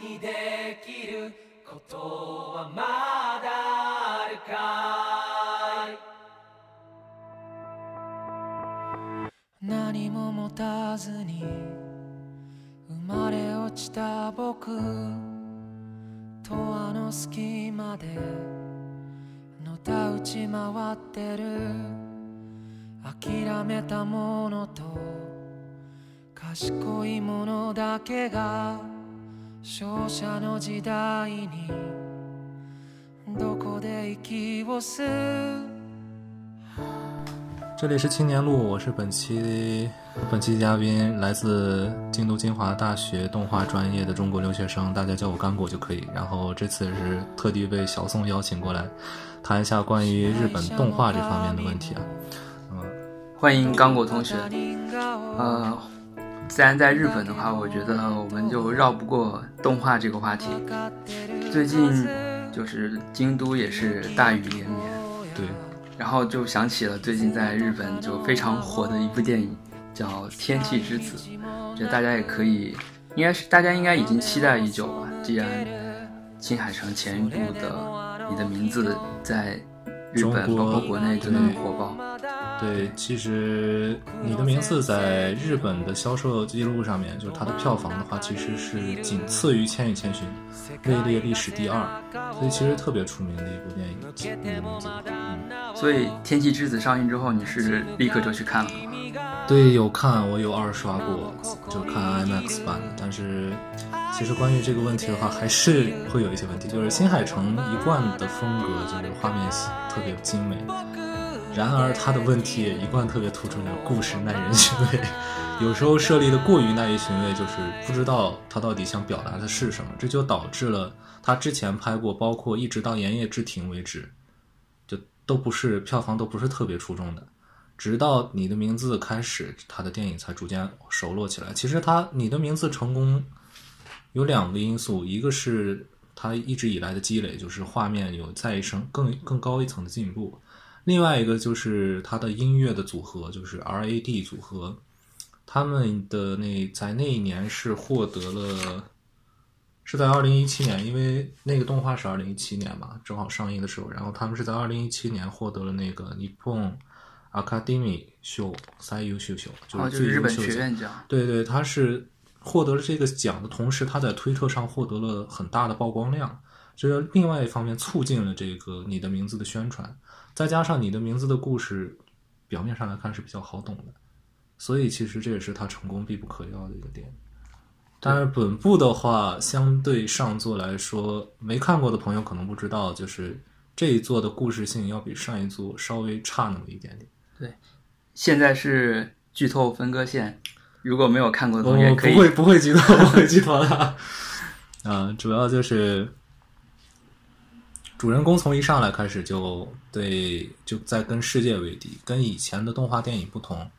にできることはまだあるかい？何も持たずに生まれ落ちた僕。とあの隙間でのたうち回ってる。諦めたものと賢いものだけが勝者の時代にどこで息を吸う这里是青年路，我是本期本期嘉宾，来自京都精华大学动画专业的中国留学生，大家叫我干果就可以。然后这次是特地被小宋邀请过来，谈一下关于日本动画这方面的问题啊。嗯，欢迎刚果同学。呃， 自然在日本的话，我觉得我们就绕不过动画这个话题。最近就是京都也是大雨连绵，对，然后就想起了最近在日本就非常火的一部电影，叫《天气之子》，觉得大家也可以，应该是大家应该已经期待已久吧。既然新海诚前一部的《你的名字》在日本包括国内就那么火爆，对，其实你的名字在日本的销售记录上面，就是它的票房的话，其实是仅次于《千与千寻》，位列历史第二，所以其实特别出名的一部电影。你的名字，嗯，所以《天气之子》上映之后，你是立刻就去看了吗？对，有看，我有二刷过，就看 IMAX 版的。但是，其实关于这个问题的话，还是会有一些问题，就是新海诚一贯的风格就是画面特别精美，然而他的问题也一贯特别突出，就是故事耐人寻味。有时候设立的过于耐人寻味，就是不知道他到底想表达的是什么，这就导致了他之前拍过，包括一直到《炎夜之庭》为止，就都不是票房都不是特别出众的。直到你的名字开始，他的电影才逐渐熟络起来。其实他你的名字成功有两个因素，一个是他一直以来的积累，就是画面有再一升更更高一层的进步；另外一个就是他的音乐的组合，就是 R.A.D 组合，他们的那在那一年是获得了。是在二零一七年，因为那个动画是二零一七年嘛，正好上映的时候，然后他们是在二零一七年获得了那个日本 Academy 秀最优秀秀，就哦，是日本优秀奖。学院奖。对对，他是获得了这个奖的同时，他在推特上获得了很大的曝光量，这另外一方面促进了这个你的名字的宣传，再加上你的名字的故事，表面上来看是比较好懂的，所以其实这也是他成功必不可要的一个点。但是本部的话，相对上座来说，没看过的朋友可能不知道，就是这一座的故事性要比上一座稍微差那么一点点。对现在是剧透分割线，如果没有看过的我同学可以哦不会不会剧透，不会剧透的。啊，主要就是主人公从一上来开始就对就在跟世界为敌，跟以前的动画电影不同。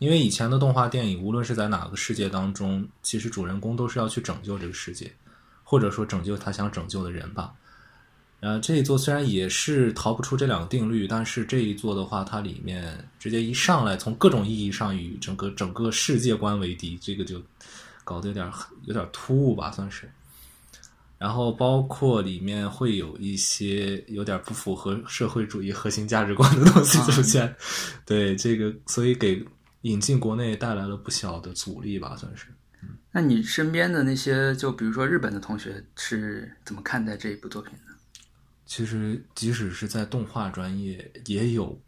因为以前的动画电影，无论是在哪个世界当中，其实主人公都是要去拯救这个世界，或者说拯救他想拯救的人吧。呃，这一座虽然也是逃不出这两个定律，但是这一座的话，它里面直接一上来，从各种意义上与整个整个世界观为敌，这个就搞得有点有点突兀吧，算是。然后包括里面会有一些有点不符合社会主义核心价值观的东西出现，对这个，所以给引进国内带来了不小的阻力吧，算是。那你身边的那些，就比如说日本的同学是怎么看待这一部作品的？其实，即使是在动画专业，也有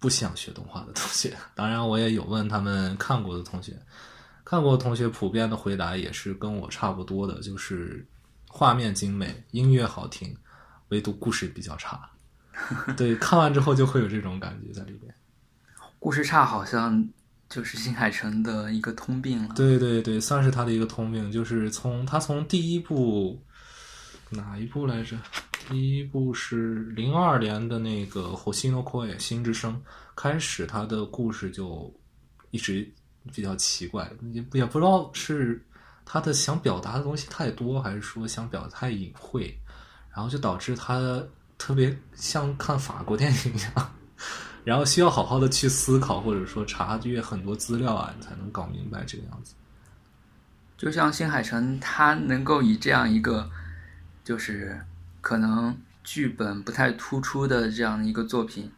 不想学动画的同学。当然，我也有问他们看过的同学，看过的同学普遍的回答也是跟我差不多的，就是画面精美，音乐好听，唯独故事比较差。对，看完之后就会有这种感觉在里边。故事差好像就是新海诚的一个通病了。对对对，算是他的一个通病，就是从他从第一部哪一部来着？第一部是零二年的那个《火星の声》新之声开始，他的故事就一直比较奇怪，也也不知道是他的想表达的东西太多，还是说想表达太隐晦，然后就导致他特别像看法国电影一样。然后需要好好的去思考，或者说查阅很多资料啊，你才能搞明白这个样子。就像新海诚，他能够以这样一个，就是可能剧本不太突出的这样一个作品，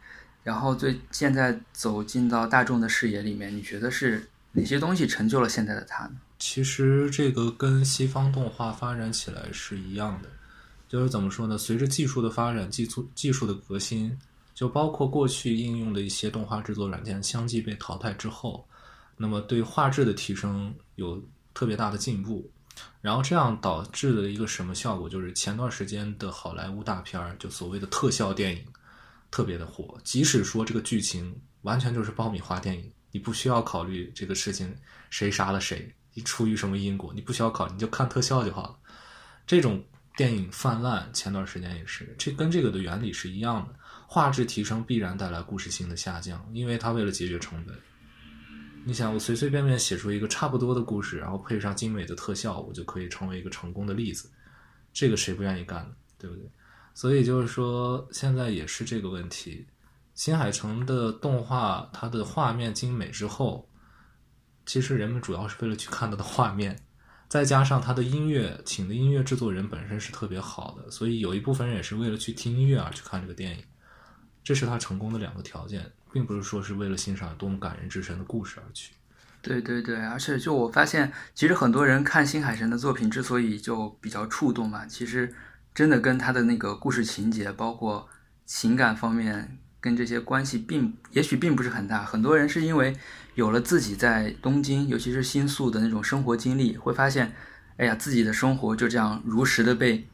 然后最现在走进到大众的视野里面，你觉得是哪些东西成就了现在的他呢？其实这个跟西方动画发展起来是一样的，就是怎么说呢？随着技术的发展，技术技术的革新，就包括过去应用的一些动画制作软件相继被淘汰之后，那么对画质的提升有特别大的进步。然后这样导致的一个什么效果？就是前段时间的好莱坞大片儿，就所谓的特效电影，特别的火。即使说这个剧情完全就是爆米花电影，你不需要考虑这个事情谁杀了谁，你出于什么因果，你不需要考，你就看特效就好了。这种电影泛滥，前段时间也是，这跟这个的原理是一样的。画质提升必然带来故事性的下降，因为它为了节约成本。你想，我随随便便写出一个差不多的故事，然后配上精美的特效，我就可以成为一个成功的例子。这个谁不愿意干呢？对不对？所以就是说，现在也是这个问题。新海诚的动画，它的画面精美之后，其实人们主要是为了去看它的画面，再加上它的音乐，请的音乐制作人本身是特别好的，所以有一部分人也是为了去听音乐而去看这个电影。这是他成功的两个条件，并不是说是为了欣赏多么感人至深的故事而去。对对对，而且就我发现，其实很多人看新海诚的作品之所以就比较触动嘛，其实真的跟他的那个故事情节，包括情感方面，跟这些关系并也许并不是很大。很多人是因为有了自己在东京，尤其是新宿的那种生活经历，会发现，哎呀，自己的生活就这样如实的被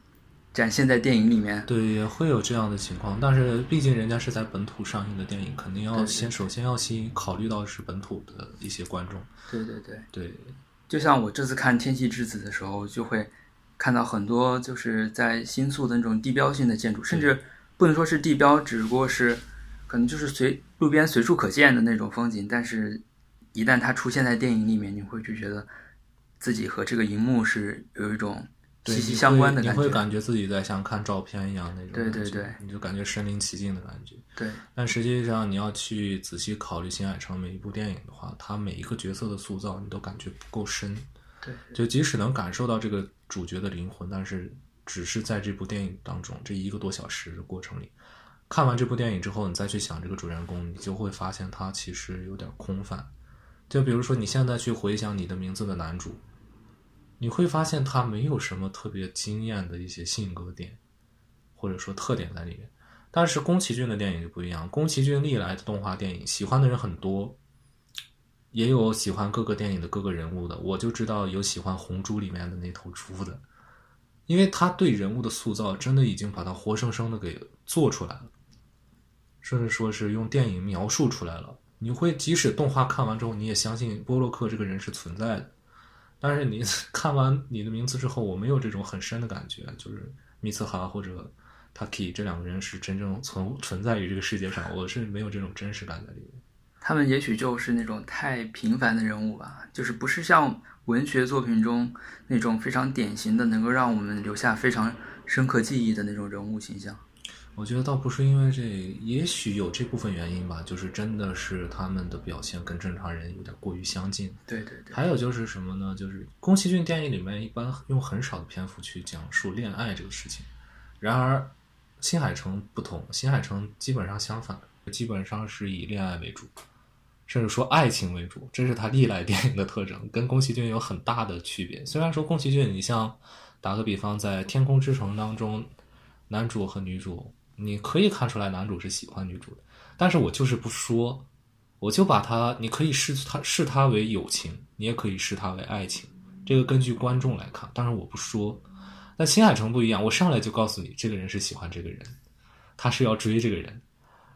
展现在电影里面。对，也会有这样的情况，但是毕竟人家是在本土上映的电影，肯定要先首先要先考虑到是本土的一些观众。对对对。对，就像我这次看《天气之子》的时候，就会看到很多就是在新宿的那种地标性的建筑，甚至不能说是地标，只不过是可能就是随路边随处可见的那种风景。但是，一旦它出现在电影里面，你会就觉得自己和这个荧幕是有一种息息相关的你感觉。会你会感觉自己在像看照片一样那种对感觉，对对你就感觉身临其境的感觉。对但实际上，你要去仔细考虑新海诚每一部电影的话，他每一个角色的塑造，你都感觉不够深。对就即使能感受到这个主角的灵魂，但是只是在这部电影当中这一个多小时的过程里，看完这部电影之后，你再去想这个主人公，你就会发现他其实有点空泛。就比如说，你现在去回想你的名字的男主，你会发现他没有什么特别惊艳的一些性格点，或者说特点在里面。但是宫崎骏的电影就不一样，宫崎骏历来的动画电影喜欢的人很多，也有喜欢各个电影的各个人物的。我就知道有喜欢《红猪》里面的那头猪的，因为他对人物的塑造真的已经把它活生生的给做出来了，甚至说是用电影描述出来了。你会即使动画看完之后，你也相信波洛克这个人是存在的。但是你 看完你的名字之后，我没有这种很深的感觉，就是米茨哈或者 Taki 这两个人是真正存存在于这个世界上，我是没有这种真实感在里面。他们也许就是那种太平凡的人物吧，就是不是像文学作品中那种非常典型的，能够让我们留下非常深刻记忆的那种人物形象。我觉得倒不是因为这，也许有这部分原因吧，就是真的是他们的表现跟正常人有点过于相近。对对对，还有就是什么呢？就是宫崎骏电影里面一般用很少的篇幅去讲述恋爱这个事情，然而新海诚不同，新海诚基本上相反，基本上是以恋爱为主，甚至说爱情为主，这是他历来电影的特征，跟宫崎骏有很大的区别。虽然说宫崎骏，你像打个比方，在《天空之城》当中，男主和女主，你可以看出来男主是喜欢女主的，但是我就是不说，我就把它，你可以视它视它为友情，你也可以视他为爱情，这个根据观众来看，当然我不说。但新海诚不一样，我上来就告诉你，这个人是喜欢这个人，他是要追这个人，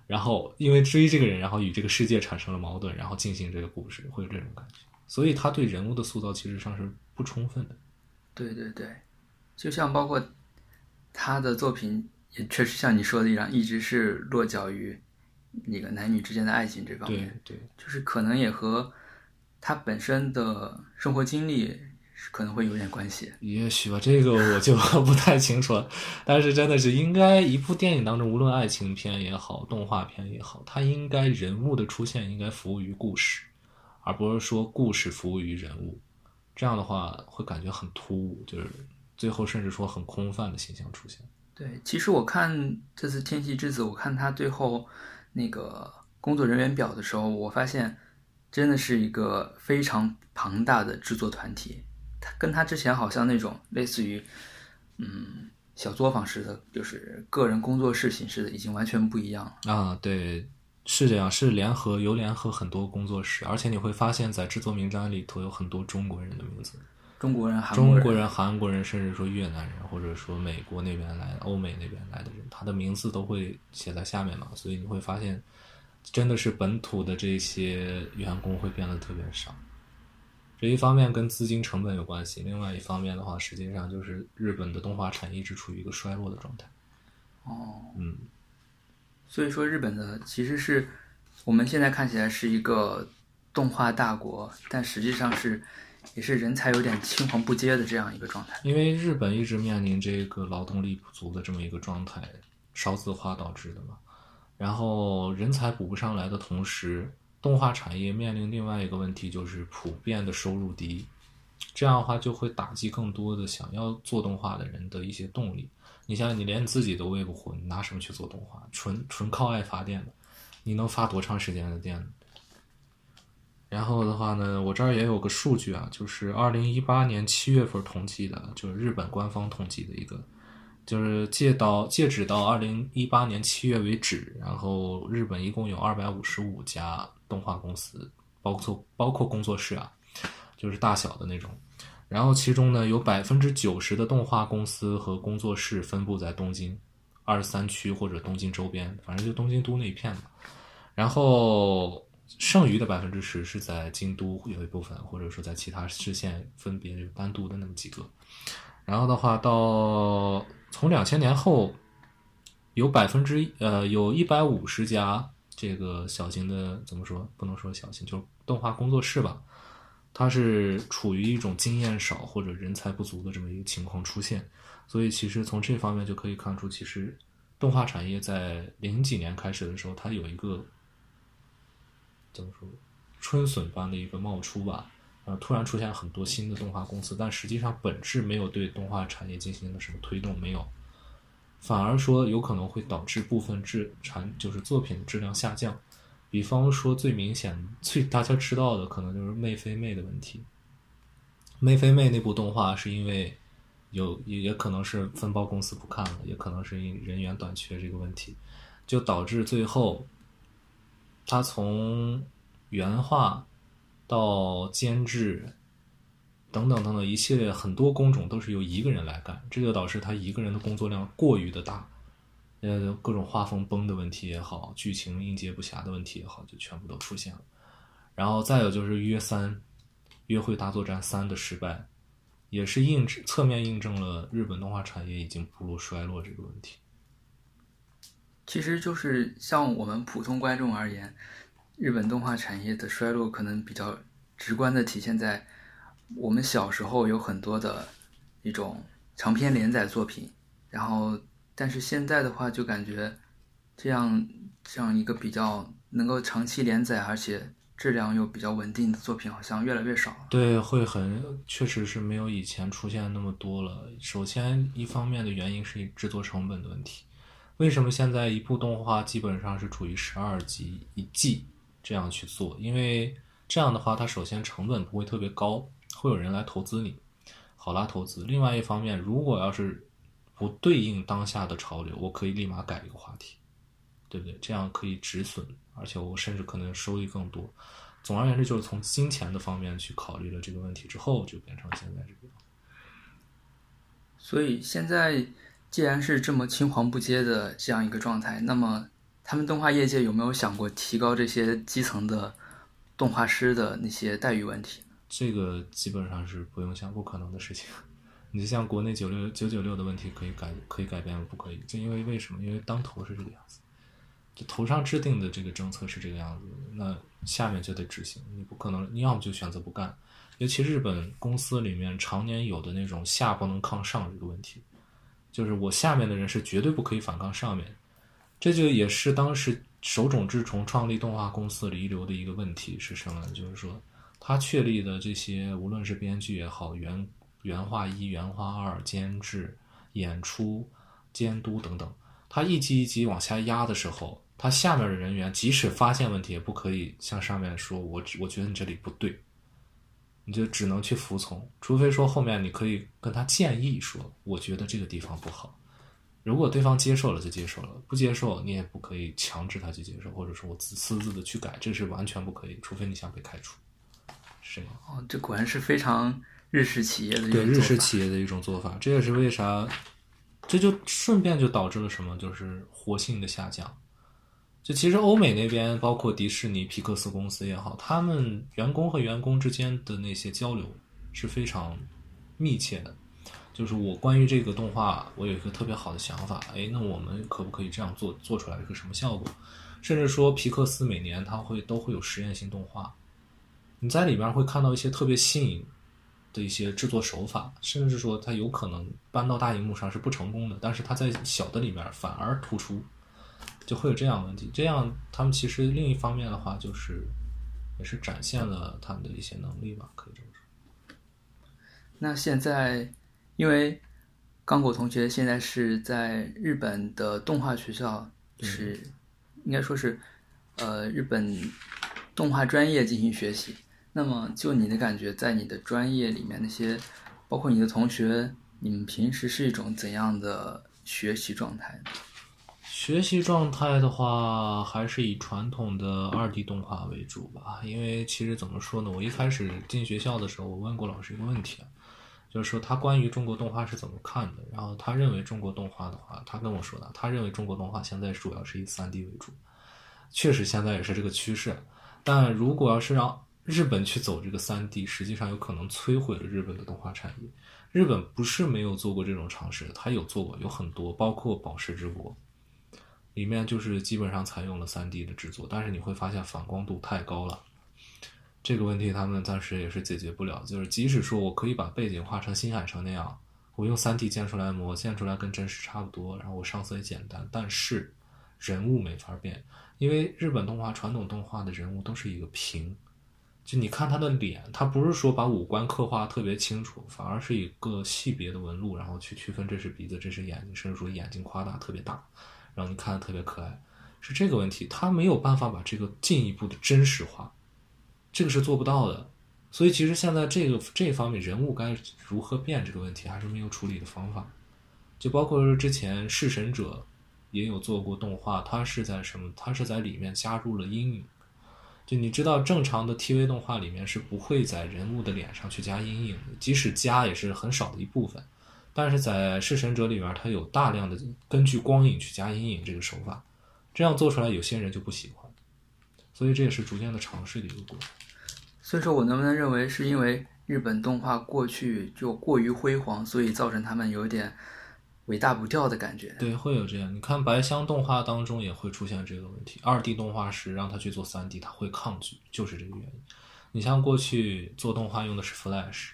然后因为追这个人，然后与这个世界产生了矛盾，然后进行这个故事，会有这种感觉。所以他对人物的塑造其实上是不充分的。对对对，就像包括他的作品，也确实像你说的一样，一直是落脚于那个男女之间的爱情这方对面，对，就是可能也和他本身的生活经历是可能会有点关系。也许吧，这个我就 不太清楚了。但是真的是应该一部电影当中，无论爱情片也好，动画片也好，它应该人物的出现应该服务于故事，而不是说故事服务于人物。这样的话会感觉很突兀，就是最后甚至说很空泛的形象出现。对，其实我看这次《天气之子》，我看他最后那个工作人员表的时候，我发现真的是一个非常庞大的制作团体。他跟他之前好像那种类似于嗯小作坊式的，就是个人工作室形式的，已经完全不一样了。啊，对，是这样，是联合有联合很多工作室，而且你会发现在制作名单里头有很多中国人的名字。中国人、韩中国人、人、韩国人，甚至说越南人，或者说美国那边来、欧美那边来的人，他的名字都会写在下面嘛，所以你会发现，真的是本土的这些员工会变得特别少。这一方面跟资金成本有关系，另外一方面的话，实际上就是日本的动画产业一直处于一个衰落的状态。哦，嗯，所以说日本的其实是我们现在看起来是一个动画大国，但实际上是也是人才有点青黄不接的这样一个状态。因为日本一直面临这个劳动力不足的这么一个状态，少子化导致的嘛。然后人才补不上来的同时，动画产业面临另外一个问题，就是普遍的收入低。这样的话就会打击更多的想要做动画的人的一些动力。你想，你连自己都喂不活，你拿什么去做动画？纯纯靠爱发电的，你能发多长时间的电呢？然后的话呢，我这儿也有个数据啊，就是二零一八年七月份统计的，就是日本官方统计的一个，就是截到截止到二零一八年七月为止，然后日本一共有二百五十五家动画公司，包括包括工作室啊，就是大小的那种。然后其中呢，有百分之九十的动画公司和工作室分布在东京二十三区或者东京周边，反正就东京都那一片嘛。然后剩余的百分之十是在京都有一部分，或者说在其他市县分别单独的那么几个。然后的话，到从两千年后，有百分之呃有一百五十家这个小型的怎么说？不能说小型，就是动画工作室吧。它是处于一种经验少或者人才不足的这么一个情况出现，所以其实从这方面就可以看出，其实动画产业在零几年开始的时候，它有一个怎么说春笋般的一个冒出吧，呃，突然出现很多新的动画公司，但实际上本质没有对动画产业进行了什么推动，没有，反而说有可能会导致部分质产就是作品质量下降。比方说，最明显、最大家知道的，可能就是《妹非妹》的问题。《妹非妹》那部动画是因为有，也也可能是分包公司不看了，也可能是因人员短缺这个问题，就导致最后他从原画到监制等等等等一系列很多工种都是由一个人来干，这就导致他一个人的工作量过于的大。呃，各种画风崩的问题也好，剧情应接不暇的问题也好，就全部都出现了。然后再有就是《约三》《约会大作战三》的失败，也是印侧面印证了日本动画产业已经步入衰落这个问题。其实就是像我们普通观众而言，日本动画产业的衰落可能比较直观的体现在我们小时候有很多的一种长篇连载作品，然后。但是现在的话，就感觉这样这样一个比较能够长期连载，而且质量又比较稳定的作品，好像越来越少了。对，会很，确实是没有以前出现那么多了。首先，一方面的原因是制作成本的问题。为什么现在一部动画基本上是处于十二集一季这样去做？因为这样的话，它首先成本不会特别高，会有人来投资你，好拉投资。另外一方面，如果要是不对应当下的潮流，我可以立马改一个话题，对不对？这样可以止损，而且我甚至可能收益更多。总而言之，就是从金钱的方面去考虑了这个问题之后，就变成现在这个样。所以现在既然是这么青黄不接的这样一个状态，那么他们动画业界有没有想过提高这些基层的动画师的那些待遇问题？这个基本上是不用想，不可能的事情。你就像国内九六九九六的问题可以改可以改变？不可以，就因为为什么？因为当头是这个样子，就头上制定的这个政策是这个样子，那下面就得执行。你不可能，你要么就选择不干。尤其日本公司里面常年有的那种下不能抗上这个问题，就是我下面的人是绝对不可以反抗上面。这就也是当时手冢治虫创立动画公司遗留的一个问题是什么？就是说他确立的这些，无论是编剧也好，原原画一、原画二、监制、演出、监督等等，他一级一级往下压的时候，他下面的人员即使发现问题，也不可以向上面说：“我我觉得你这里不对。”你就只能去服从，除非说后面你可以跟他建议说：“我觉得这个地方不好。”如果对方接受了就接受了，不接受你也不可以强制他去接受，或者说我私私自的去改，这是完全不可以，除非你想被开除。是这样。哦，这果然是非常日式企业的一对日种做法式企业的一种做法，这也是为啥，这就顺便就导致了什么，就是活性的下降。就其实欧美那边，包括迪士尼、皮克斯公司也好，他们员工和员工之间的那些交流是非常密切的。就是我关于这个动画，我有一个特别好的想法，哎，那我们可不可以这样做，做出来一个什么效果？甚至说皮克斯每年它会都会有实验性动画，你在里面会看到一些特别新颖的一些制作手法，甚至说它有可能搬到大荧幕上是不成功的，但是它在小的里面反而突出，就会有这样的问题。这样他们其实另一方面的话，就是也是展现了他们的一些能力吧，可以这么说。那现在，因为刚果同学现在是在日本的动画学校，是应该说是呃日本动画专业进行学习。那么就你的感觉，在你的专业里面，那些包括你的同学，你们平时是一种怎样的学习状态呢？学习状态的话，还是以传统的二 D 动画为主吧。因为其实怎么说呢，我一开始进学校的时候，我问过老师一个问题，就是说他关于中国动画是怎么看的。然后他认为中国动画的话，他跟我说的，他认为中国动画现在主要是以三 D 为主，确实现在也是这个趋势。但如果要是让日本去走这个三 D，实际上有可能摧毁了日本的动画产业。日本不是没有做过这种尝试，他有做过，有很多，包括《宝石之国》。里面就是基本上采用了 3D 的制作，但是你会发现反光度太高了，这个问题他们暂时也是解决不了。就是即使说我可以把背景画成新海诚那样，我用 3D 建出来模，建出来跟真实差不多，然后我上色也简单，但是人物没法变，因为日本动画传统动画的人物都是一个平，就你看他的脸，他不是说把五官刻画特别清楚，反而是一个细别的纹路，然后去区分这是鼻子，这是眼睛，甚至说眼睛夸大特别大。让你看的特别可爱，是这个问题，他没有办法把这个进一步的真实化，这个是做不到的。所以其实现在这个这方面人物该如何变这个问题，还是没有处理的方法。就包括之前《弑神者》也有做过动画，它是在什么？它是在里面加入了阴影。就你知道，正常的 TV 动画里面是不会在人物的脸上去加阴影的，即使加也是很少的一部分。但是在《弑神者》里边，它有大量的根据光影去加阴影这个手法，这样做出来有些人就不喜欢，所以这也是逐渐的尝试的一个过程。所以说我能不能认为是因为日本动画过去就过于辉煌，所以造成他们有点尾大不掉的感觉？对，会有这样。你看白箱动画当中也会出现这个问题，二 D 动画师让他去做三 D，他会抗拒，就是这个原因。你像过去做动画用的是 Flash。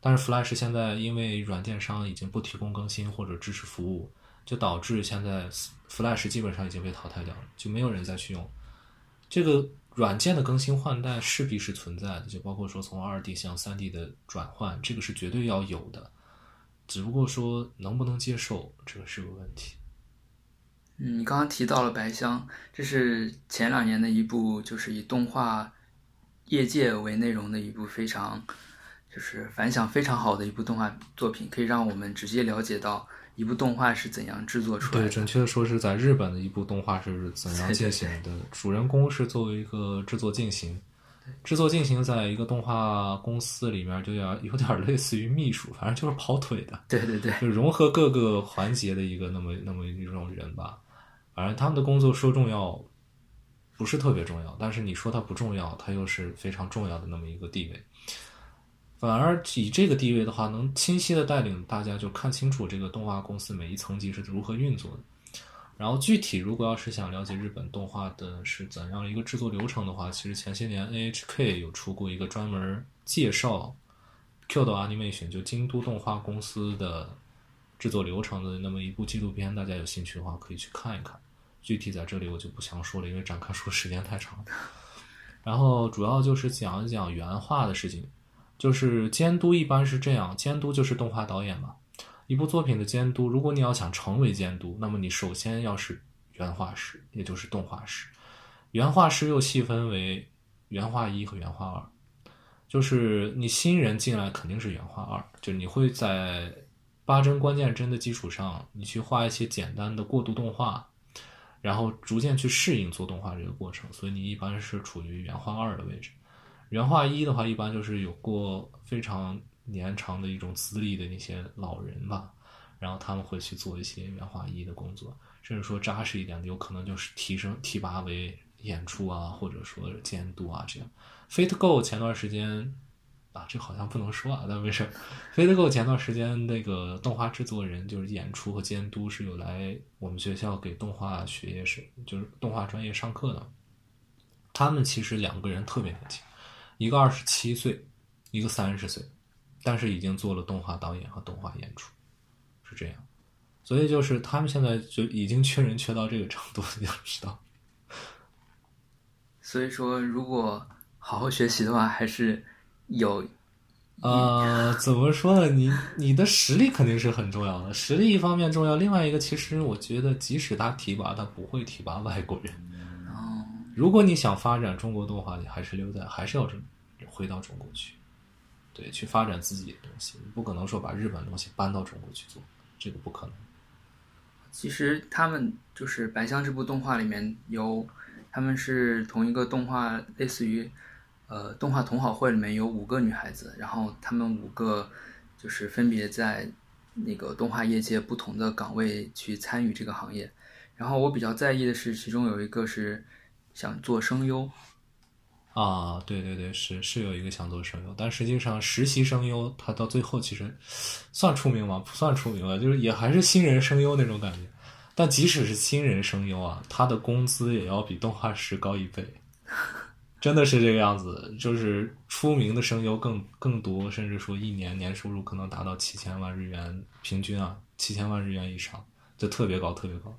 但是 Flash 现在因为软件商已经不提供更新或者支持服务，就导致现在 Flash 基本上已经被淘汰掉了，就没有人再去用。这个软件的更新换代势必是存在的，就包括说从 2D 向 3D 的转换，这个是绝对要有的。只不过说能不能接受，这个是个问题。嗯，你刚刚提到了白箱，这是前两年的一部就是以动画业界为内容的一部非常。就是反响非常好的一部动画作品，可以让我们直接了解到一部动画是怎样制作出来的。对，准确的说是在日本的一部动画是怎样进行的。主人公是作为一个制作进行，制作进行在一个动画公司里面，就要有点类似于秘书，反正就是跑腿的。对对对，就融合各个环节的一个那么那么一种人吧。反正他们的工作说重要，不是特别重要，但是你说它不重要，它又是非常重要的那么一个地位。反而以这个地位的话，能清晰的带领大家就看清楚这个动画公司每一层级是如何运作的。然后具体如果要是想了解日本动画的是怎样一个制作流程的话，其实前些年 NHK 有出过一个专门介绍 Q 的 Animation 就京都动画公司的制作流程的那么一部纪录片，大家有兴趣的话可以去看一看。具体在这里我就不详说了，因为展开说时间太长。然后主要就是讲一讲原画的事情。就是监督一般是这样，监督就是动画导演嘛。一部作品的监督，如果你要想成为监督，那么你首先要是原画师，也就是动画师。原画师又细分为原画一和原画二，就是你新人进来肯定是原画二，就是你会在八帧关键帧的基础上，你去画一些简单的过渡动画，然后逐渐去适应做动画这个过程，所以你一般是处于原画二的位置。原画一的话，一般就是有过非常年长的一种资历的那些老人吧，然后他们会去做一些原画一的工作，甚至说扎实一点的，有可能就是提升提拔为演出啊，或者说监督啊这样。Fate Go 前段时间啊，这好像不能说啊，但没事。Fate Go 前段时间那个动画制作人就是演出和监督是有来我们学校给动画学业是就是动画专业上课的，他们其实两个人特别年轻。一个二十七岁，一个三十岁，但是已经做了动画导演和动画演出，是这样。所以就是他们现在就已经缺人缺到这个程度，你要知道。所以说，如果好好学习的话，还是有。呃，怎么说呢？你你的实力肯定是很重要的，实力一方面重要，另外一个其实我觉得，即使他提拔，他不会提拔外国人。如果你想发展中国动画，你还是留在，还是要回到中国去，对，去发展自己的东西。你不可能说把日本东西搬到中国去做，这个不可能。其实他们就是《白象》这部动画里面有，他们是同一个动画，类似于呃动画同好会里面有五个女孩子，然后他们五个就是分别在那个动画业界不同的岗位去参与这个行业。然后我比较在意的是，其中有一个是。想做声优，啊，对对对，是是有一个想做声优，但实际上实习声优他到最后其实算出名吗？不算出名了，就是也还是新人声优那种感觉。但即使是新人声优啊，他的工资也要比动画师高一倍，真的是这个样子。就是出名的声优更更多，甚至说一年年收入可能达到七千万日元，平均啊七千万日元以上，就特别高，特别高，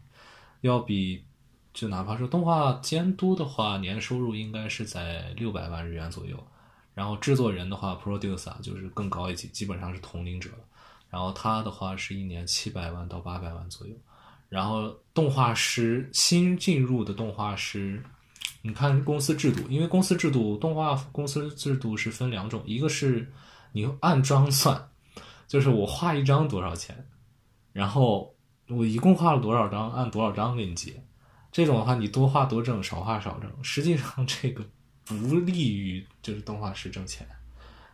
要比。就哪怕是动画监督的话，年收入应该是在六百万日元左右。然后制作人的话，producer 就是更高一级，基本上是同龄者了。然后他的话是一年七百万到八百万左右。然后动画师新进入的动画师，你看公司制度，因为公司制度动画公司制度是分两种，一个是你按张算，就是我画一张多少钱，然后我一共画了多少张，按多少张给你结。这种的话，你多画多挣，少画少挣。实际上，这个不利于就是动画师挣钱，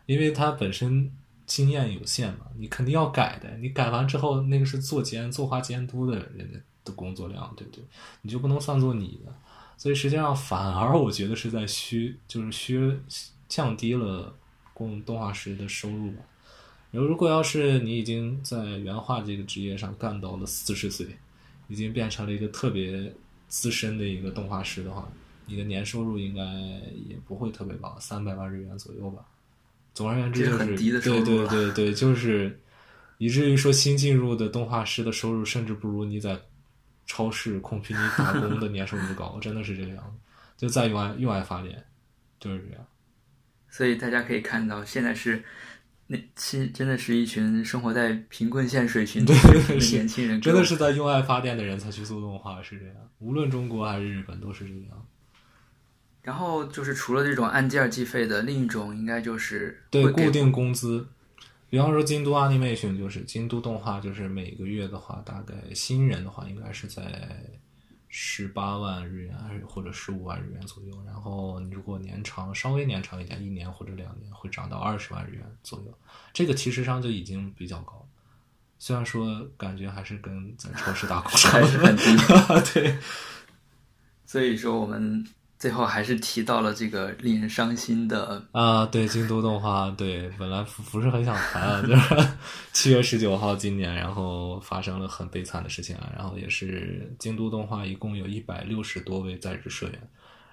因为他本身经验有限嘛，你肯定要改的。你改完之后，那个是做监、作画监督的人家的工作量，对不对？你就不能算作你的。所以实际上，反而我觉得是在削，就是削降低了工动画师的收入。然后如果要是你已经在原画这个职业上干到了四十岁，已经变成了一个特别。资深的一个动画师的话，你的年收入应该也不会特别高，三百万日元左右吧。总而言之，就是对对对对，就是以至于说新进入的动画师的收入甚至不如你在超市空皮尼打工的年收入高，真的是这个样子。就在用爱用爱发电，就是这样。所以大家可以看到，现在是。那其实真的是一群生活在贫困线水平 的年轻人，真的是在用爱发电的人才去做动画，是这样。无论中国还是日本，都是这样。然后就是除了这种按件计费的，另一种应该就是对固定工资。比方说京都 Animation 就是京都动画，就是每个月的话，大概新人的话应该是在。十八万日元还是或者十五万日元左右，然后你如果年长稍微年长一点，一年或者两年会涨到二十万日元左右，这个其实上就已经比较高，虽然说感觉还是跟在超市打工还是很低，对，所以说我们。最后还是提到了这个令人伤心的啊，对京都动画，对本来不不是很想谈啊，就是 七月十九号今年，然后发生了很悲惨的事情啊，然后也是京都动画一共有一百六十多位在职社员，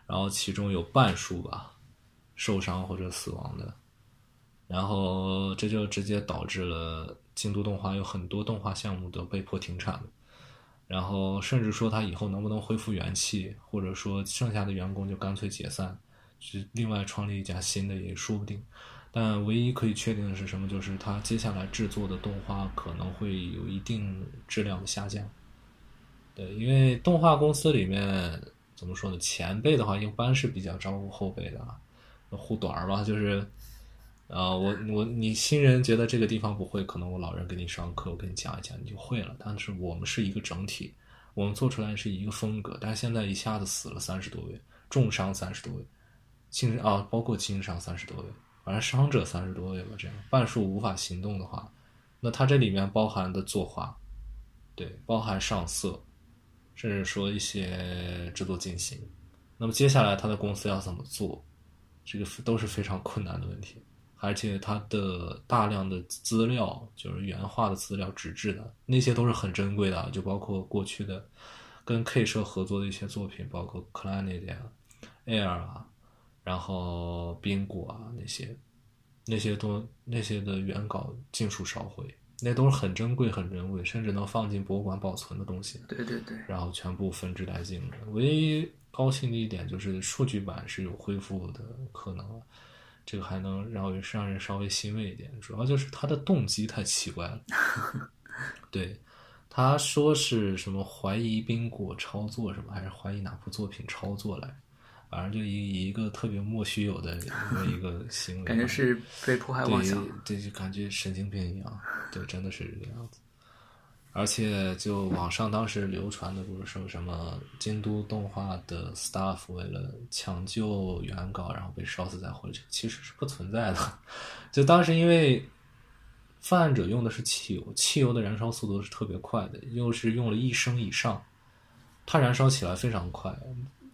然后其中有半数吧受伤或者死亡的，然后这就直接导致了京都动画有很多动画项目都被迫停产了。然后甚至说他以后能不能恢复元气，或者说剩下的员工就干脆解散，是另外创立一家新的也说不定。但唯一可以确定的是什么？就是他接下来制作的动画可能会有一定质量的下降。对，因为动画公司里面怎么说呢？前辈的话一般是比较照顾后辈的，护短儿吧，就是。啊，我我你新人觉得这个地方不会，可能我老人给你上课，我给你讲一讲，你就会了。但是我们是一个整体，我们做出来是一个风格。但是现在一下子死了三十多位，重伤三十多位，轻啊包括轻伤三十多位，反正伤者三十多位吧。这样半数无法行动的话，那它这里面包含的作画，对，包含上色，甚至说一些制作进行。那么接下来他的公司要怎么做，这个都是非常困难的问题。而且它的大量的资料，就是原画的资料、纸质的那些都是很珍贵的，就包括过去的跟 K 社合作的一些作品，包括 c l a n e t 啊、Air 啊，然后冰果啊那些，那些都那些的原稿尽数烧毁，那都是很珍贵、很珍贵，甚至能放进博物馆保存的东西。对对对。然后全部分之殆尽了。唯一高兴的一点就是数据版是有恢复的可能了。这个还能让人让人稍微欣慰一点，主要就是他的动机太奇怪了。对，他说是什么怀疑冰果操作什么，还是怀疑哪部作品操作来，反正就以一个特别莫须有的 一个行为，感觉是被迫害妄想，对，就感觉神经病一样，对，真的是这个样子。而且，就网上当时流传的不是说什么京都动画的 staff 为了抢救原稿，然后被烧死在火里，其实是不存在的。就当时因为犯案者用的是汽油，汽油的燃烧速度是特别快的，又是用了一升以上，它燃烧起来非常快，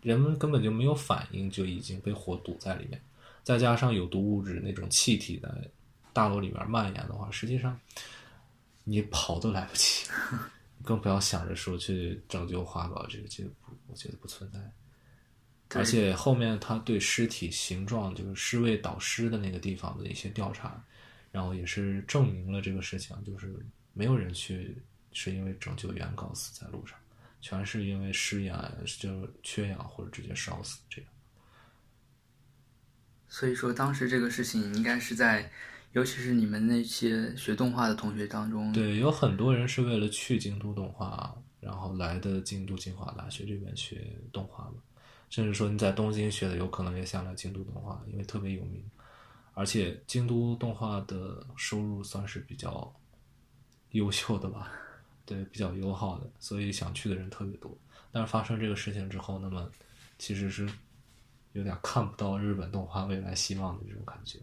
人们根本就没有反应，就已经被火堵在里面。再加上有毒物质那种气体在大楼里面蔓延的话，实际上。你跑都来不及，更不要想着说去拯救花宝，这个这个不，我觉得不存在。而且后面他对尸体形状，就是尸位导尸的那个地方的一些调查，然后也是证明了这个事情，就是没有人去是因为拯救原告死在路上，全是因为失氧，就缺氧或者直接烧死这样。所以说，当时这个事情应该是在。尤其是你们那些学动画的同学当中，对，有很多人是为了去京都动画，然后来的京都精华大学这边学动画嘛。甚至说你在东京学的，有可能也想来京都动画，因为特别有名，而且京都动画的收入算是比较优秀的吧，对，比较友好的，所以想去的人特别多。但是发生这个事情之后，那么其实是有点看不到日本动画未来希望的这种感觉。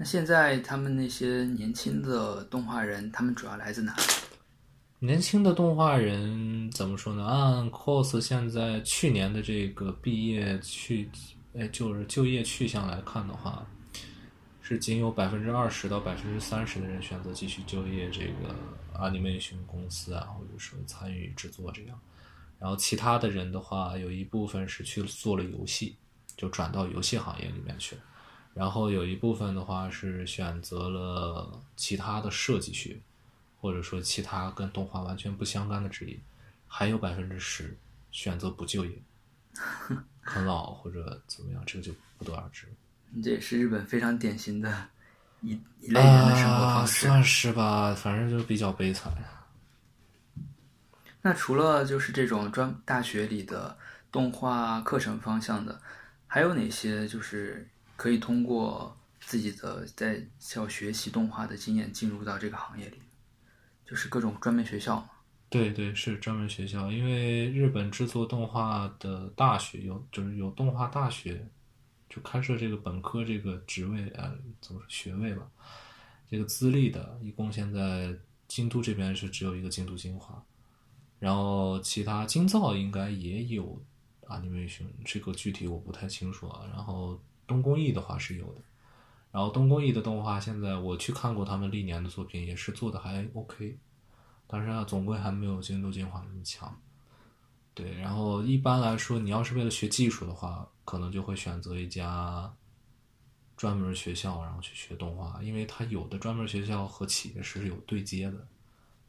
那现在他们那些年轻的动画人，他们主要来自哪里？年轻的动画人怎么说呢？按 cos 现在去年的这个毕业去，哎，就是就业去向来看的话，是仅有百分之二十到百分之三十的人选择继续就业这个 animation 公司啊，或者说参与制作这样。然后其他的人的话，有一部分是去做了游戏，就转到游戏行业里面去了。然后有一部分的话是选择了其他的设计学，或者说其他跟动画完全不相干的职业，还有百分之十选择不就业，啃老或者怎么样，这个就不得而知。你 这也是日本非常典型的一一类人的生活方式，算是吧，反正就比较悲惨。那除了就是这种专大学里的动画课程方向的，还有哪些就是？可以通过自己的在校学习动画的经验进入到这个行业里，就是各种专门学校嘛。对对，是专门学校，因为日本制作动画的大学有，就是有动画大学，就开设这个本科这个职位啊，怎么说学位吧，这个资历的，一共现在京都这边是只有一个京都精华，然后其他京造应该也有啊，你们这个具体我不太清楚啊，然后。东工艺的话是有的，然后东工艺的动画现在我去看过他们历年的作品，也是做的还 OK，但是啊，总归还没有京都精华那么强。对，然后一般来说，你要是为了学技术的话，可能就会选择一家专门学校，然后去学动画，因为它有的专门学校和企业是有对接的。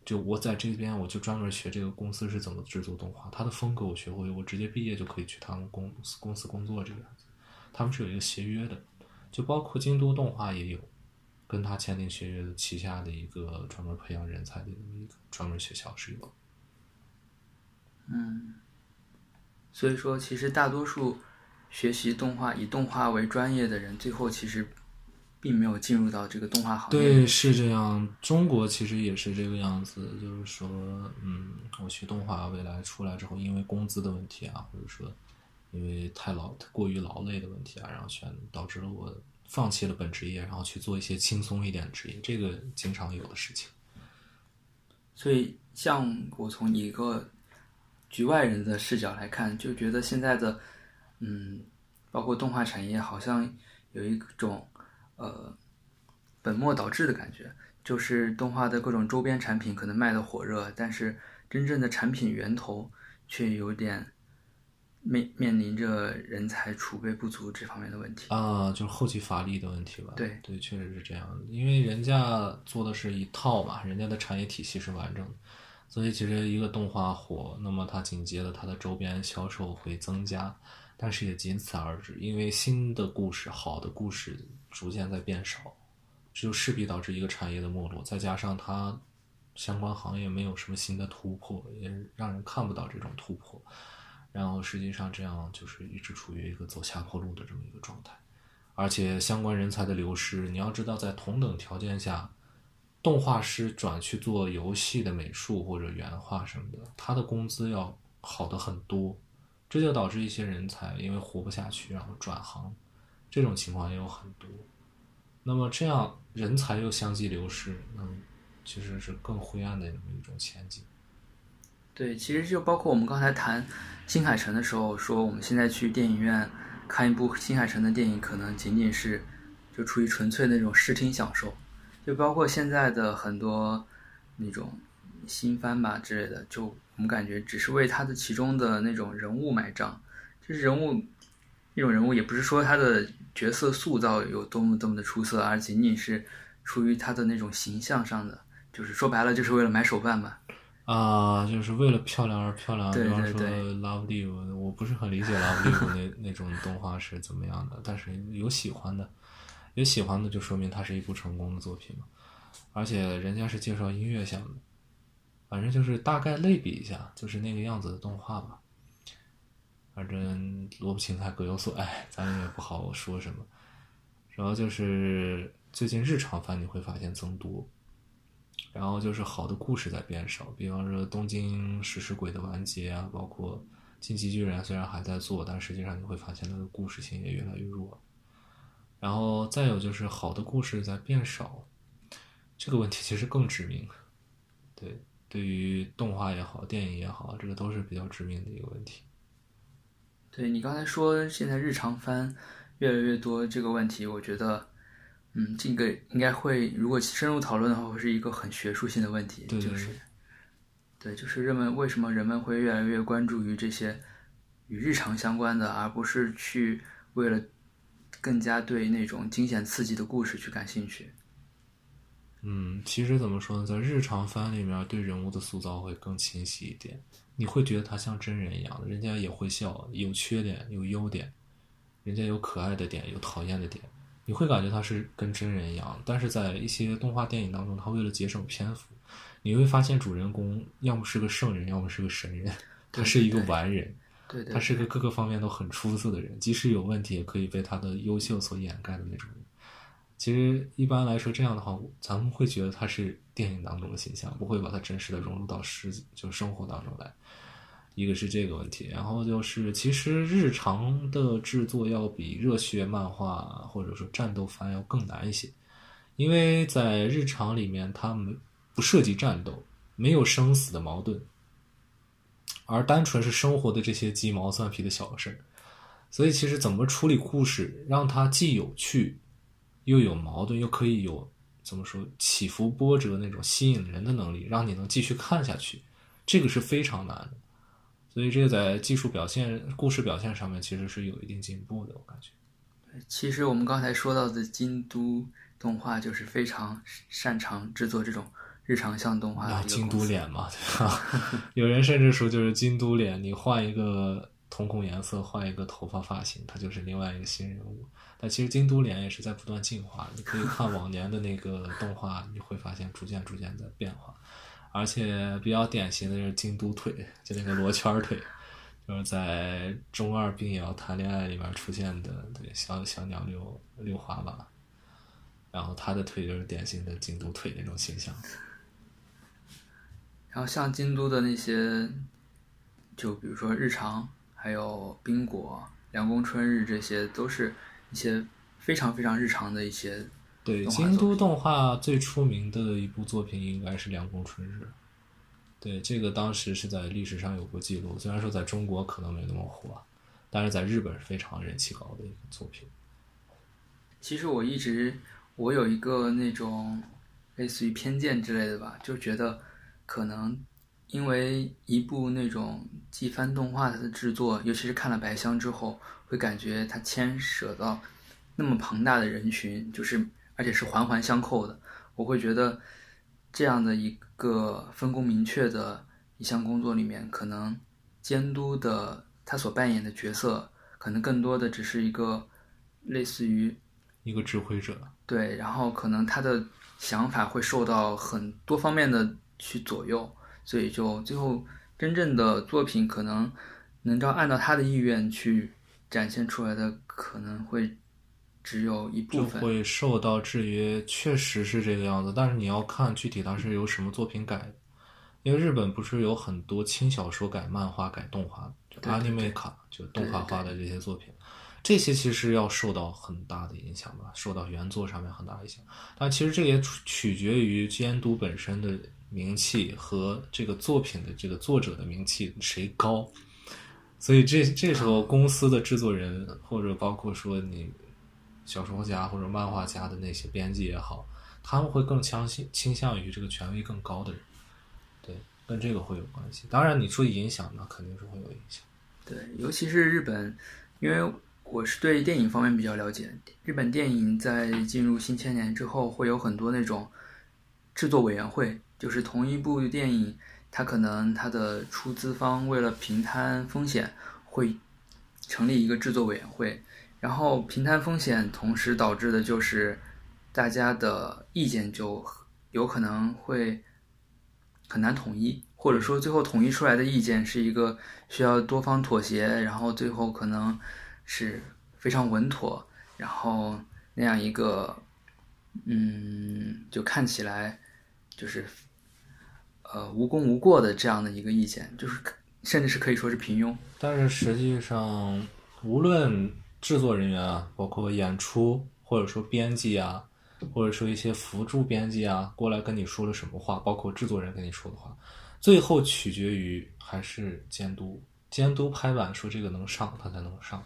就我在这边，我就专门学这个公司是怎么制作动画，它的风格我学会，我直接毕业就可以去他们公司公司工作这个样子。他们是有一个协约的，就包括京都动画也有跟他签订协约的旗下的一个专门培养人才的这么一个专门学校是有。嗯，所以说，其实大多数学习动画以动画为专业的人，最后其实并没有进入到这个动画行业。对，是这样。中国其实也是这个样子，就是说，嗯，我学动画，未来出来之后，因为工资的问题啊，或者说因为太劳、过于劳累的问题啊，然后选导致了我放弃了本职业，然后去做一些轻松一点的职业，这个经常有的事情。所以，像我从一个局外人的视角来看，就觉得现在的，嗯，包括动画产业，好像有一种呃本末倒置的感觉，就是动画的各种周边产品可能卖的火热，但是真正的产品源头却有点面面临着人才储备不足这方面的问题。啊，就是后期乏力的问题吧？对对，确实是这样，因为人家做的是一套嘛，人家的产业体系是完整的，所以其实一个动画火，那么它紧接着它的周边销售会增加，但是也仅此而止，因为新的故事、好的故事逐渐在变少，这就势必导致一个产业的没落，再加上它相关行业没有什么新的突破，也让人看不到这种突破。然后实际上这样就是一直处于一个走下坡路的这么一个状态，而且相关人才的流失，你要知道，在同等条件下，动画师转去做游戏的美术或者原画什么的，他的工资要好的很多，这就导致一些人才因为活不下去，然后转行，这种情况也有很多。那么这样人才又相继流失，那其实是更灰暗的这么一种前景。对，其实就包括我们刚才谈新海诚的时候，说我们现在去电影院看一部新海诚的电影，可能仅仅是就出于纯粹那种视听享受。就包括现在的很多那种新番吧之类的，就我们感觉只是为他的其中的那种人物买账，就是人物那种人物，也不是说他的角色塑造有多么多么的出色，而仅仅是出于他的那种形象上的，就是说白了，就是为了买手办吧。啊，就是为了漂亮而漂亮。对比方说 Love Live》，我不是很理解《Love Live 那》那种动画是怎么样的，但是有喜欢的，有喜欢的就说明它是一部成功的作品嘛。而且人家是介绍音乐项的，反正就是大概类比一下，就是那个样子的动画吧。反正萝卜青菜各有所爱，咱也不好说什么。主要就是最近日常番你会发现增多，然后就是好的故事在变少，比方说《东京食尸鬼》的完结啊，包括《进击巨人》虽然还在做，但实际上你会发现它的故事性也越来越弱。然后再有就是好的故事在变少，这个问题其实更致命。对，对于动画也好，电影也好，这个都是比较致命的一个问题。对你刚才说现在日常番越来越多这个问题，我觉得，嗯，这个应该会如果深入讨论的话，会是一个很学术性的问题，对对就是，对，就是人们为什么人们会越来越关注于这些与日常相关的，而不是去为了更加对那种惊险刺激的故事去感兴趣。嗯，其实怎么说呢，在日常番里面，对人物的塑造会更清晰一点。你会觉得他像真人一样，人家也会笑，有缺点，有优点，人家有可爱的点，有讨厌的点，你会感觉他是跟真人一样。但是在一些动画电影当中，他为了节省篇幅，你会发现主人公要么是个圣人，要么是个神人，他是一个完人，对对，他是个各个方面都很出色的人，即使有问题，也可以被他的优秀所掩盖的那种人。其实一般来说，这样的话，咱们会觉得他是电影当中的形象，不会把他真实的融入到实就生活当中来。一个是这个问题，然后就是其实日常的制作要比热血漫画或者说战斗番要更难一些，因为在日常里面，他们不涉及战斗，没有生死的矛盾，而单纯是生活的这些鸡毛蒜皮的小事儿。所以其实怎么处理故事，让它既有趣，又有矛盾，又可以有怎么说起伏波折那种吸引人的能力，让你能继续看下去，这个是非常难的。所以这个在技术表现、故事表现上面其实是有一定进步的，我感觉。其实我们刚才说到的京都动画，就是非常擅长制作这种日常向动画的啊，京都脸嘛，对吧？有人甚至说就是京都脸，你换一个瞳孔颜色，换一个头发发型，它就是另外一个新人物。但其实京都脸也是在不断进化，你可以看往年的那个动画，你会发现逐渐逐渐在变化。而且比较典型的就是京都腿，就那个罗圈腿，就是在中二病也要谈恋爱里面出现的，对小小鸟六六滑吧。然后他的腿就是典型的京都腿那种形象。然后像京都的那些，就比如说日常，还有冰果、凉宫春日，这些都是一些非常非常日常的一些。对，京都动画最出名的一部作品应该是《凉宫春日》。对，这个当时是在历史上有过记录，虽然说在中国可能没那么火，但是在日本是非常人气高的一个作品。其实我一直我有一个那种类似于偏见之类的吧，就觉得可能因为一部那种季番动画它的制作，尤其是看了白箱之后，会感觉它牵涉到那么庞大的人群，就是。而且是环环相扣的，我会觉得这样的一个分工明确的一项工作里面，可能监督的他所扮演的角色，可能更多的只是一个类似于一个指挥者。对，然后可能他的想法会受到很多方面的去左右，所以就最后真正的作品可能能照按照他的意愿去展现出来的，可能会。只有一部分就会受到制约，确实是这个样子。但是你要看具体它是由什么作品改，因为日本不是有很多轻小说改漫画、改动画，就 anime 卡，就动画化的这些作品，这些其实要受到很大的影响吧，受到原作上面很大影响。但其实这也取决于监督本身的名气和这个作品的这个作者的名气谁高。所以这这时候公司的制作人或者包括说你。小说家或者漫画家的那些编辑也好，他们会更倾倾倾向于这个权威更高的人，对，跟这个会有关系。当然，你说影响，那肯定是会有影响。对，尤其是日本，因为我是对电影方面比较了解。日本电影在进入新千年之后，会有很多那种制作委员会，就是同一部电影，它可能它的出资方为了平摊风险，会成立一个制作委员会。然后平摊风险，同时导致的就是大家的意见就有可能会很难统一，或者说最后统一出来的意见是一个需要多方妥协，然后最后可能是非常稳妥，然后那样一个嗯，就看起来就是呃无功无过的这样的一个意见，就是甚至是可以说是平庸。但是实际上，无论制作人员啊，包括演出，或者说编辑啊，或者说一些辅助编辑啊，过来跟你说了什么话，包括制作人跟你说的话，最后取决于还是监督。监督拍板说这个能上，他才能上。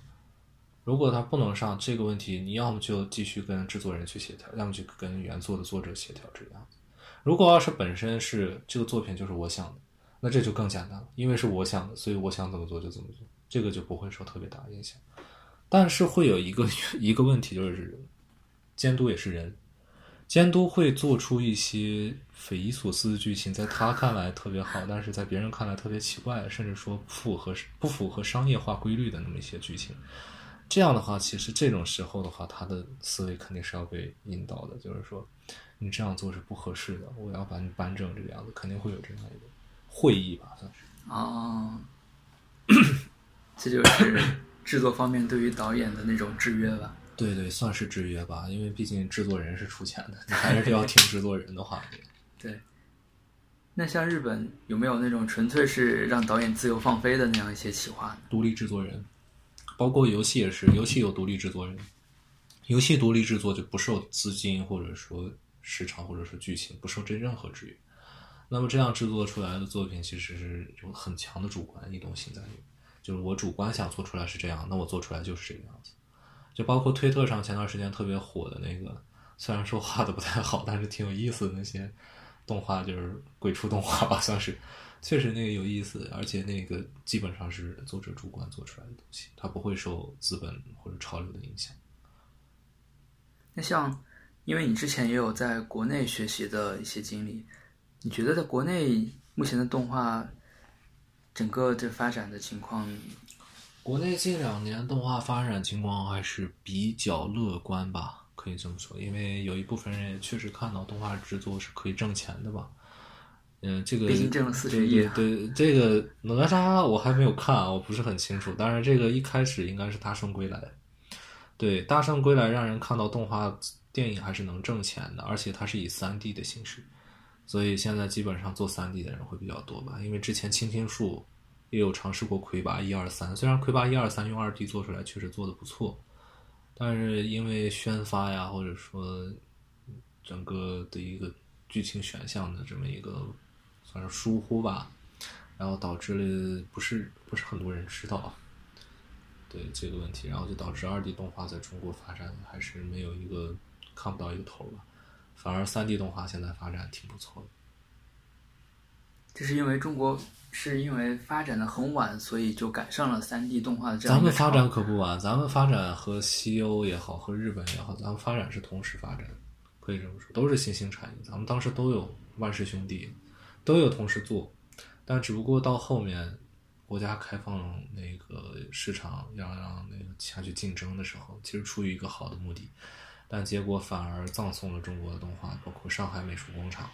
如果他不能上，这个问题你要么就继续跟制作人去协调，要么就跟原作的作者协调这样子。如果要是本身是这个作品就是我想的，那这就更简单了，因为是我想的，所以我想怎么做就怎么做，这个就不会受特别大的影响。但是会有一个 一个问题，就是监督也是人，监督会做出一些匪夷所思的剧情，在他看来特别好，但是在别人看来特别奇怪，甚至说不符合不符合商业化规律的那么一些剧情。这样的话，其实这种时候的话，他的思维肯定是要被引导的，就是说你这样做是不合适的，我要把你扳正这个样子，肯定会有这样一个会议吧，算是啊，这就是。制作方面对于导演的那种制约吧，对对，算是制约吧，因为毕竟制作人是出钱的，你还是要听制作人的话。对。那像日本有没有那种纯粹是让导演自由放飞的那样一些企划？独立制作人，包括游戏也是，游戏有独立制作人，游戏独立制作就不受资金或者说时长或者说剧情不受这任何制约。那么这样制作出来的作品其实是有很强的主观移动性在里面。就是我主观想做出来是这样，那我做出来就是这个样子。就包括推特上前段时间特别火的那个，虽然说画的不太好，但是挺有意思的那些动画，就是鬼畜动画吧，算是确实那个有意思，而且那个基本上是作者主观做出来的东西，它不会受资本或者潮流的影响。那像，因为你之前也有在国内学习的一些经历，你觉得在国内目前的动画？整个这发展的情况国内近两年动画发展情况还是比较乐观吧，可以这么说，因为有一部分人也确实看到动画制作是可以挣钱的吧。嗯，这个毕竟挣了40对亿对，这个哪吒我还没有看，我不是很清楚。但是这个一开始应该是《大圣归来》，对，《大圣归来》让人看到动画电影还是能挣钱的，而且它是以三 D 的形式，所以现在基本上做3 D 的人会比较多吧。因为之前青青树也有尝试过魁拔一二三，虽然魁拔一二三用二 D 做出来确实做的不错，但是因为宣发呀，或者说整个的一个剧情选项的这么一个算是疏忽吧，然后导致了不是不是很多人知道对这个问题，然后就导致二 D 动画在中国发展还是没有一个看不到一个头吧，反而三 D 动画现在发展挺不错的。这是因为中国是因为发展的很晚，所以就赶上了三 D 动画的这样咱们发展可不晚，咱们发展和西欧也好，和日本也好，咱们发展是同时发展，可以这么说，都是新兴产业。咱们当时都有万氏兄弟，都有同时做，但只不过到后面国家开放那个市场，要让那个下去竞争的时候，其实出于一个好的目的，但结果反而葬送了中国的动画，包括上海美术工厂。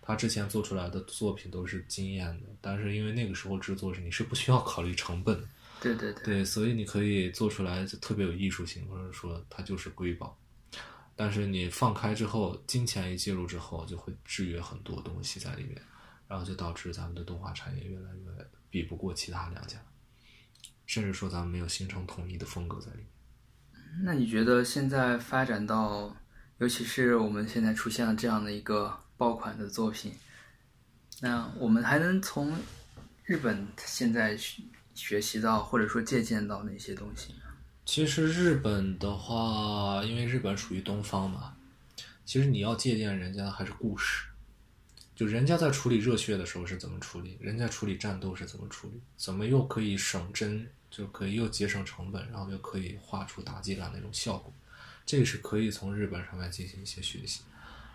他之前做出来的作品都是惊艳的，但是因为那个时候制作是你是不需要考虑成本的，对对对，对，所以你可以做出来就特别有艺术性，或者说它就是瑰宝。但是你放开之后，金钱一介入之后，就会制约很多东西在里面，然后就导致咱们的动画产业越来越比不过其他两家，甚至说咱们没有形成统一的风格在里面。那你觉得现在发展到，尤其是我们现在出现了这样的一个爆款的作品，那我们还能从日本现在学习到或者说借鉴到哪些东西？其实日本的话，因为日本属于东方嘛，其实你要借鉴人家还是故事，就人家在处理热血的时候是怎么处理，人家处理战斗是怎么处理，怎么又可以省帧，就可以又节省成本，然后又可以画出打击感那种效果，这个是可以从日本上面进行一些学习。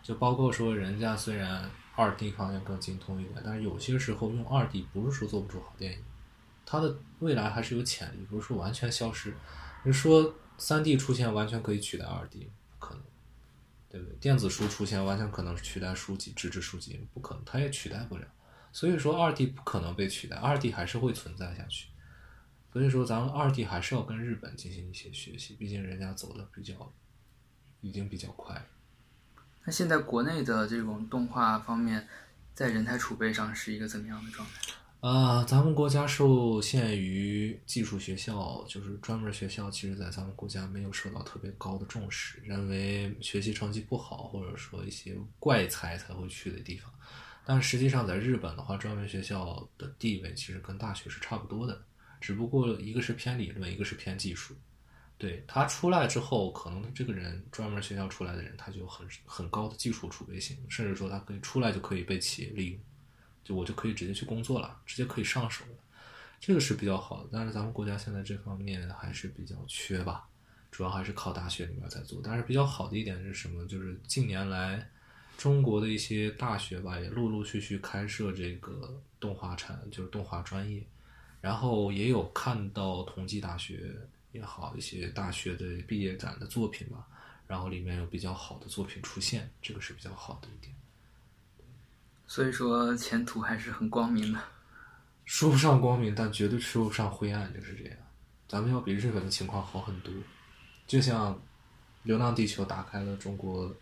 就包括说，人家虽然二 D 方面更精通一点，但是有些时候用二 D 不是说做不出好电影，它的未来还是有潜力，不是说完全消失。你说三 D 出现完全可以取代二 D，不可能，对不对？电子书出现完全可能取代书籍、纸质书籍，不可能，它也取代不了。所以说二 D 不可能被取代，二 D 还是会存在下去。所以说咱们二弟还是要跟日本进行一些学习，毕竟人家走的比较，已经比较快。那现在国内的这种动画方面，在人才储备上是一个怎么样的状态？啊、咱们国家受限于技术学校，就是专门学校，其实在咱们国家没有受到特别高的重视，认为学习成绩不好，或者说一些怪才才会去的地方。但实际上，在日本的话，专门学校的地位其实跟大学是差不多的，只不过一个是偏理论，一个是偏技术。对他出来之后，可能这个人专门学校出来的人，他就很很高的技术储备性，甚至说他可以出来就可以被企业利用。就我就可以直接去工作了，直接可以上手，这个是比较好的。但是咱们国家现在这方面还是比较缺吧，主要还是靠大学里面在做。但是比较好的一点是什么？就是近年来中国的一些大学吧，也陆陆续续开设这个动画产，就是动画专业，然后也有看到同济大学也好，一些大学的毕业展的作品吧，然后里面有比较好的作品出现，这个是比较好的一点。所以说前途还是很光明的。说不上光明，但绝对说不上灰暗，就是这样。咱们要比日本的情况好很多。就像《流浪地球》打开了中国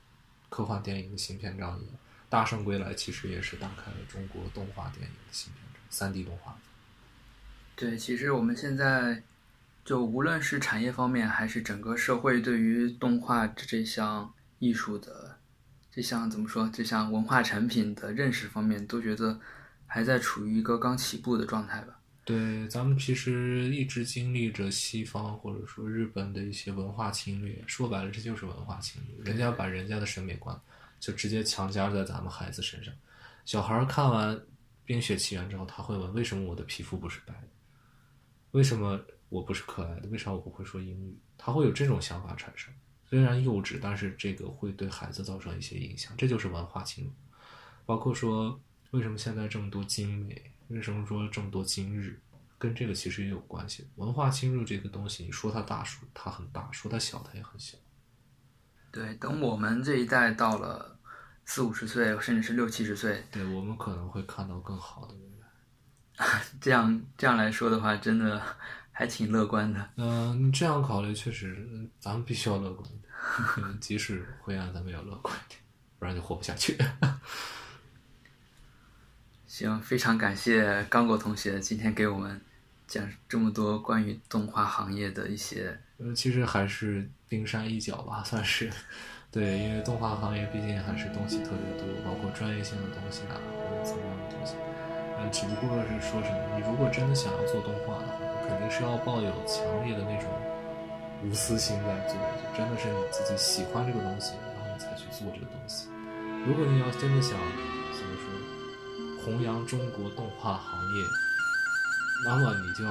科幻电影的新篇章一样，《大圣归来》其实也是打开了中国动画电影的新篇章，三 D 动画。对，其实我们现在就无论是产业方面，还是整个社会对于动画这项艺术的这项怎么说，这项文化产品的认识方面，都觉得还在处于一个刚起步的状态吧。对，咱们其实一直经历着西方或者说日本的一些文化侵略，说白了这就是文化侵略，人家把人家的审美观就直接强加在咱们孩子身上。小孩看完《冰雪奇缘》之后，他会问：为什么我的皮肤不是白的？为什么我不是可爱的？为啥我不会说英语？他会有这种想法产生。虽然幼稚，但是这个会对孩子造成一些影响，这就是文化侵入。包括说，为什么现在这么多精美？为什么说这么多今日？跟这个其实也有关系。文化侵入这个东西，你说它大，说它很大；说它小，它也很小。对，等我们这一代到了四五十岁，甚至是六七十岁，对我们可能会看到更好的。这样这样来说的话，真的还挺乐观的。嗯，这样考虑确实，咱们必须要乐观一点，即使灰暗，咱们也要乐观一点，不然就活不下去。行，非常感谢刚果同学今天给我们讲这么多关于动画行业的一些。呃，其实还是冰山一角吧，算是。对，因为动画行业毕竟还是东西特别多，包括专业性的东西啊，或者怎么样的东西。呃，只不过是说什么，你如果真的想要做动画的话，肯定是要抱有强烈的那种无私心在做，就真的是你自己喜欢这个东西，然后你才去做这个东西。如果你要真的想怎么说弘扬中国动画行业，那么你就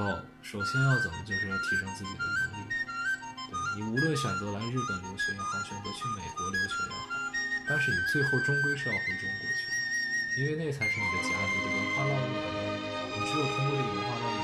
首先要怎么，就是要提升自己的能力。对你无论选择来日本留学也好，选择去美国留学也好，但是你最后终归是要回中国去，因为那才是你的家，你的文化烙印。你只有通过这个文化烙印，